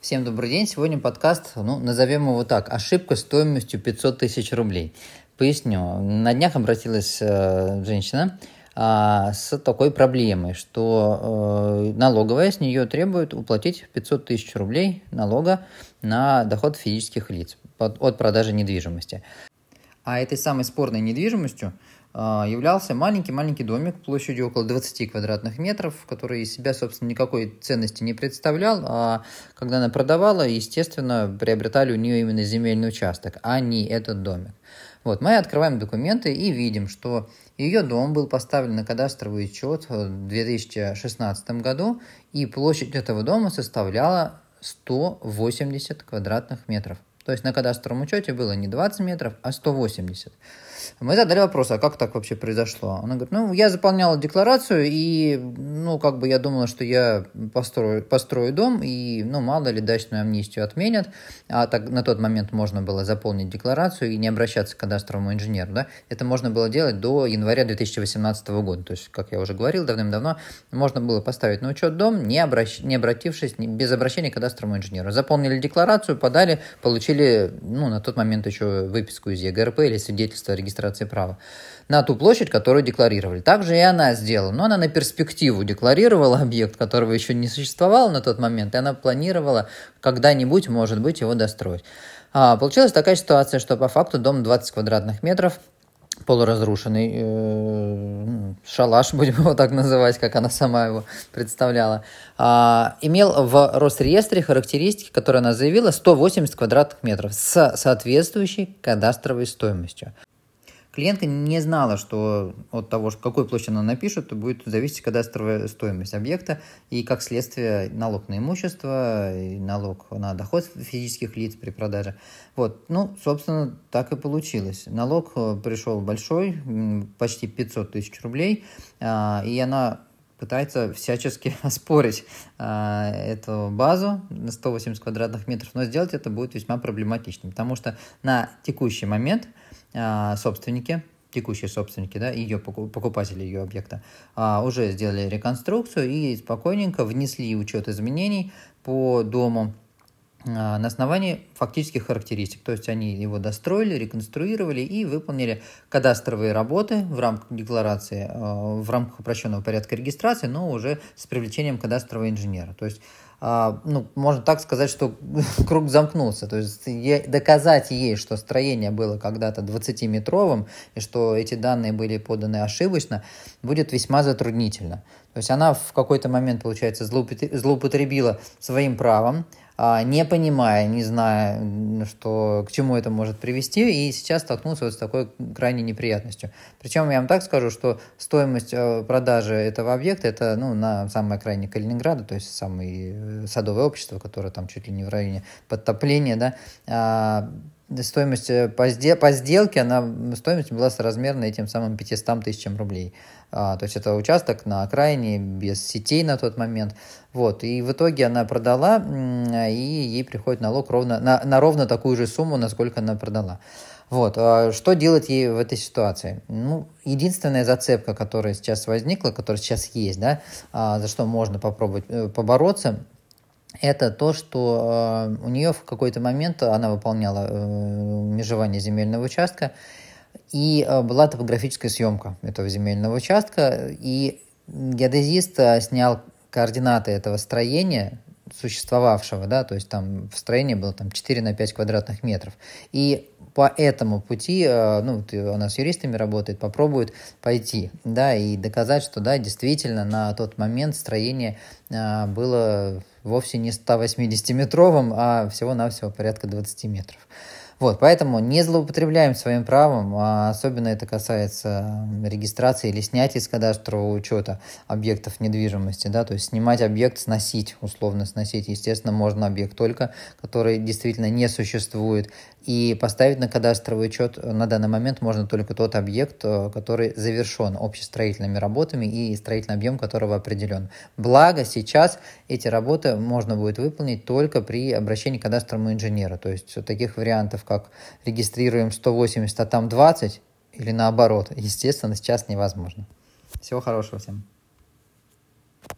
Всем добрый день. Сегодня подкаст, ну, назовем его так, ошибка стоимостью 500 тысяч рублей. Поясню. На днях обратилась э, женщина э, с такой проблемой, что э, налоговая с нее требует уплатить 500 тысяч рублей налога на доход физических лиц от, продажи недвижимости. А этой самой спорной недвижимостью являлся маленький-маленький домик площадью около 20 квадратных метров, который из себя, собственно, никакой ценности не представлял, а когда она продавала, естественно, приобретали у нее именно земельный участок, а не этот домик. Вот, мы открываем документы и видим, что ее дом был поставлен на кадастровый учет в 2016 году, и площадь этого дома составляла 180 квадратных метров. То есть на кадастровом учете было не 20 метров, а 180. Мы задали вопрос, а как так вообще произошло? Она говорит, ну, я заполняла декларацию, и, ну, как бы я думала, что я построю, построю дом, и, ну, мало ли, дачную амнистию отменят. А так на тот момент можно было заполнить декларацию и не обращаться к кадастровому инженеру, да? Это можно было делать до января 2018 года. То есть, как я уже говорил давным-давно, можно было поставить на учет дом, не, обращ... не обратившись, без обращения к кадастровому инженеру. Заполнили декларацию, подали, получили, ну, на тот момент еще выписку из ЕГРП или свидетельство о регистрации права, на ту площадь, которую декларировали. Также и она сделала, но она на перспективу декларировала объект, которого еще не существовало на тот момент, и она планировала когда-нибудь, может быть, его достроить. А, получилась такая ситуация, что по факту дом 20 квадратных метров, полуразрушенный э, шалаш, будем его так называть, как она сама его представляла, э, имел в Росреестре характеристики, которые она заявила, 180 квадратных метров с соответствующей кадастровой стоимостью. Клиентка не знала, что от того, какой площадь она напишет, будет зависеть кадастровая стоимость объекта и, как следствие, налог на имущество, и налог на доход физических лиц при продаже. Вот, ну, собственно, так и получилось. Налог э, пришел большой, почти 500 тысяч рублей, а, и она пытается всячески оспорить а, эту базу на 180 квадратных метров, но сделать это будет весьма проблематично, потому что на текущий момент а, собственники, текущие собственники, да, ее покупатели ее объекта, а, уже сделали реконструкцию и спокойненько внесли учет изменений по дому на основании фактических характеристик. То есть они его достроили, реконструировали и выполнили кадастровые работы в рамках декларации, в рамках упрощенного порядка регистрации, но уже с привлечением кадастрового инженера. То есть а, ну, можно так сказать, что круг замкнулся. То есть доказать ей, что строение было когда-то 20-метровым, и что эти данные были поданы ошибочно, будет весьма затруднительно. То есть она в какой-то момент, получается, злоупотребила своим правом, а, не понимая, не зная, что, к чему это может привести, и сейчас столкнулся вот с такой крайней неприятностью. Причем я вам так скажу, что стоимость э, продажи этого объекта, это ну, на самой окраине Калининграда, то есть самое э, садовое общество, которое там чуть ли не в районе подтопления, да, а, стоимость э, по, сдел по сделке, она, стоимость была соразмерна этим самым 500 тысячам рублей. А, то есть это участок на окраине, без сетей на тот момент. Вот, и в итоге она продала, и ей приходит налог ровно, на, на ровно такую же сумму, насколько она продала. Вот, а что делать ей в этой ситуации? Ну, единственная зацепка, которая сейчас возникла, которая сейчас есть, да, а, за что можно попробовать э, побороться, это то, что э, у нее в какой-то момент она выполняла э, межевание земельного участка, и э, была топографическая съемка этого земельного участка, и геодезист снял координаты этого строения, существовавшего, да, то есть там в строении было там 4 на 5 квадратных метров. И по этому пути, э, ну, она с юристами работает, попробует пойти, да, и доказать, что, да, действительно, на тот момент строение было вовсе не 180-метровым, а всего-навсего порядка 20 метров. Вот, поэтому не злоупотребляем своим правом, а особенно это касается регистрации или снятия из кадастрового учета объектов недвижимости, да, то есть снимать объект, сносить, условно сносить, естественно, можно объект только, который действительно не существует, и поставить на кадастровый учет на данный момент можно только тот объект, э, который завершен общестроительными работами и строительный объем которого определен. Благо сейчас эти работы можно будет выполнить только при обращении к кадастровому инженеру. То есть таких вариантов, как регистрируем 180, а там 20, или наоборот, естественно, сейчас невозможно. Всего хорошего всем.